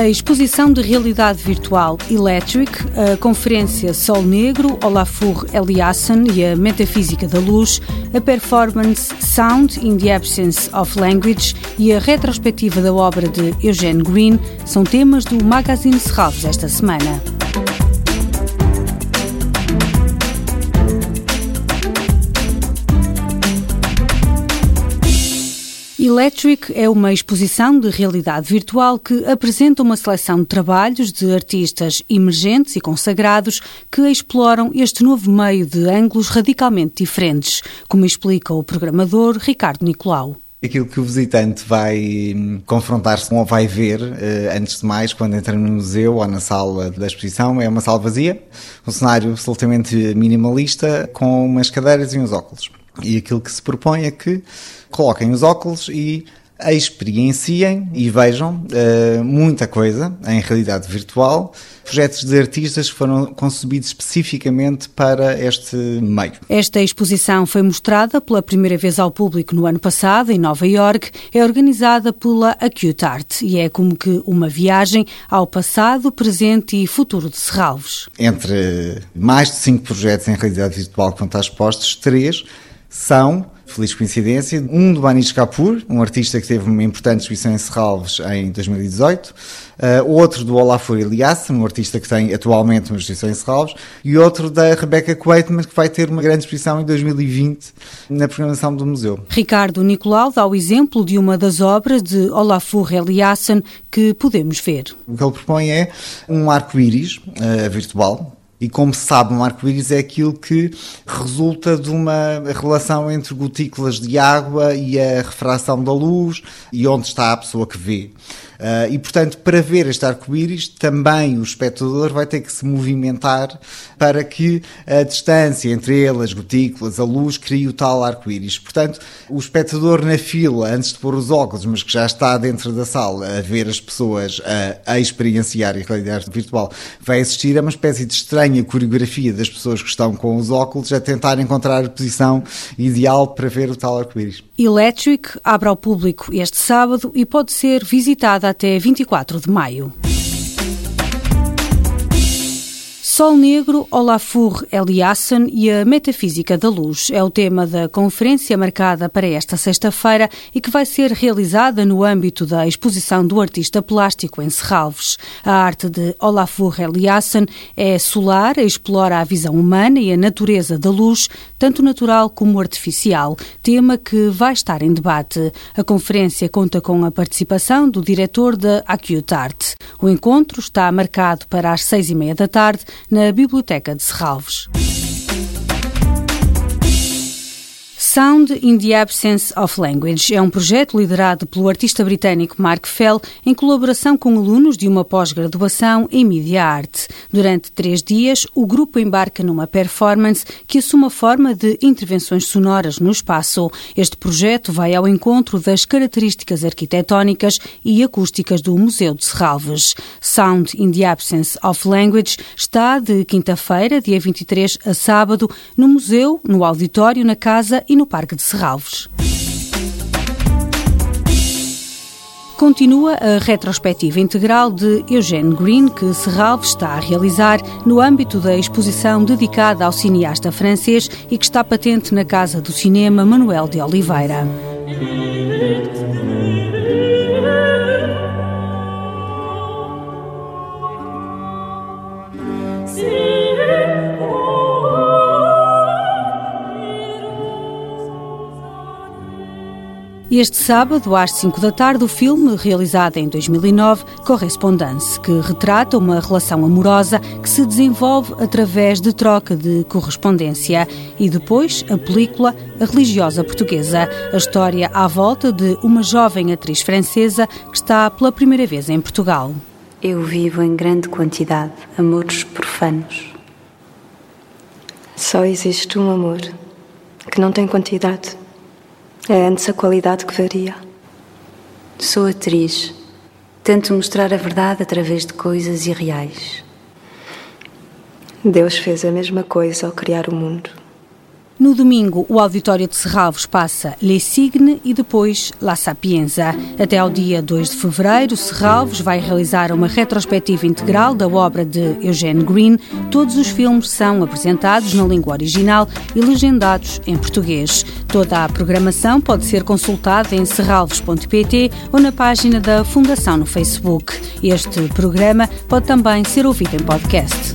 A exposição de realidade virtual Electric, a conferência Sol Negro, Olafur Eliasson e a Metafísica da Luz, a performance Sound in the Absence of Language e a retrospectiva da obra de Eugene Green são temas do Magazine Serralves esta semana. Electric é uma exposição de realidade virtual que apresenta uma seleção de trabalhos de artistas emergentes e consagrados que exploram este novo meio de ângulos radicalmente diferentes, como explica o programador Ricardo Nicolau. Aquilo que o visitante vai hum, confrontar-se com ou vai ver, eh, antes de mais, quando entra no museu ou na sala da exposição, é uma sala vazia, um cenário absolutamente minimalista, com umas cadeiras e uns óculos. E aquilo que se propõe é que coloquem os óculos e experienciem e vejam uh, muita coisa em realidade virtual, projetos de artistas que foram concebidos especificamente para este meio. Esta exposição foi mostrada pela primeira vez ao público no ano passado em Nova York, é organizada pela Acute Art e é como que uma viagem ao passado, presente e futuro de Serralves. Entre mais de cinco projetos em realidade virtual que vão estar expostos, três são, feliz coincidência, um do Manish Kapoor, um artista que teve uma importante exposição em Serralves em 2018, uh, eh, outro do Olafur Elias, um artista que tem atualmente uma exposição em Serralves, e outro da Rebecca Quaitman, que vai ter uma grande exposição em 2020 na programação do museu. Ricardo Nicolau dá o exemplo de uma das obras de Olafur Eliasson que podemos ver. O que ele propõe é um arco-íris uh, virtual, e como se sabe, um arco-íris é aquilo que resulta de uma relação entre gotículas de água e a refração da luz e onde está a pessoa que vê. Uh, e, portanto, para ver este arco-íris, também o espectador vai ter que se movimentar para que a distância entre ele, as gotículas, a luz, crie o tal arco-íris. Portanto, o espectador na fila, antes de pôr os óculos, mas que já está dentro da sala a ver as pessoas a, a experienciar a realidade virtual, vai assistir a uma espécie de estranha coreografia das pessoas que estão com os óculos a tentar encontrar a posição ideal para ver o tal arco-íris. Electric abre ao público este sábado e pode ser visitada até 24 de maio. Sol Negro, Olafur Eliasson e a Metafísica da Luz é o tema da conferência marcada para esta sexta-feira e que vai ser realizada no âmbito da exposição do artista plástico em Serralves. A arte de Olafur Eliasson é solar, explora a visão humana e a natureza da luz, tanto natural como artificial, tema que vai estar em debate. A conferência conta com a participação do diretor da Acute Art. O encontro está marcado para as seis e meia da tarde na Biblioteca de Serralves. Sound in the Absence of Language é um projeto liderado pelo artista britânico Mark Fell em colaboração com alunos de uma pós-graduação em Media Art. Durante três dias, o grupo embarca numa performance que assume a forma de intervenções sonoras no espaço. Este projeto vai ao encontro das características arquitetónicas e acústicas do Museu de Serralves. Sound in the Absence of Language está de quinta-feira, dia 23 a sábado, no museu, no auditório, na casa e no Parque de Serralves. Continua a retrospectiva integral de Eugene Green, que Serralves está a realizar no âmbito da exposição dedicada ao cineasta francês e que está patente na Casa do Cinema Manuel de Oliveira. Este sábado, às 5 da tarde, o filme, realizado em 2009, Correspondance, que retrata uma relação amorosa que se desenvolve através de troca de correspondência. E depois, a película A Religiosa Portuguesa, a história à volta de uma jovem atriz francesa que está pela primeira vez em Portugal. Eu vivo em grande quantidade amores profanos. Só existe um amor que não tem quantidade é antes a qualidade que varia. Sou atriz. Tento mostrar a verdade através de coisas irreais. Deus fez a mesma coisa ao criar o mundo. No domingo, o Auditório de Serralvos passa Les Signes e depois La Sapienza. Até ao dia 2 de fevereiro, Serralvos vai realizar uma retrospectiva integral da obra de Eugene Green. Todos os filmes são apresentados na língua original e legendados em português. Toda a programação pode ser consultada em serralvos.pt ou na página da Fundação no Facebook. Este programa pode também ser ouvido em podcast.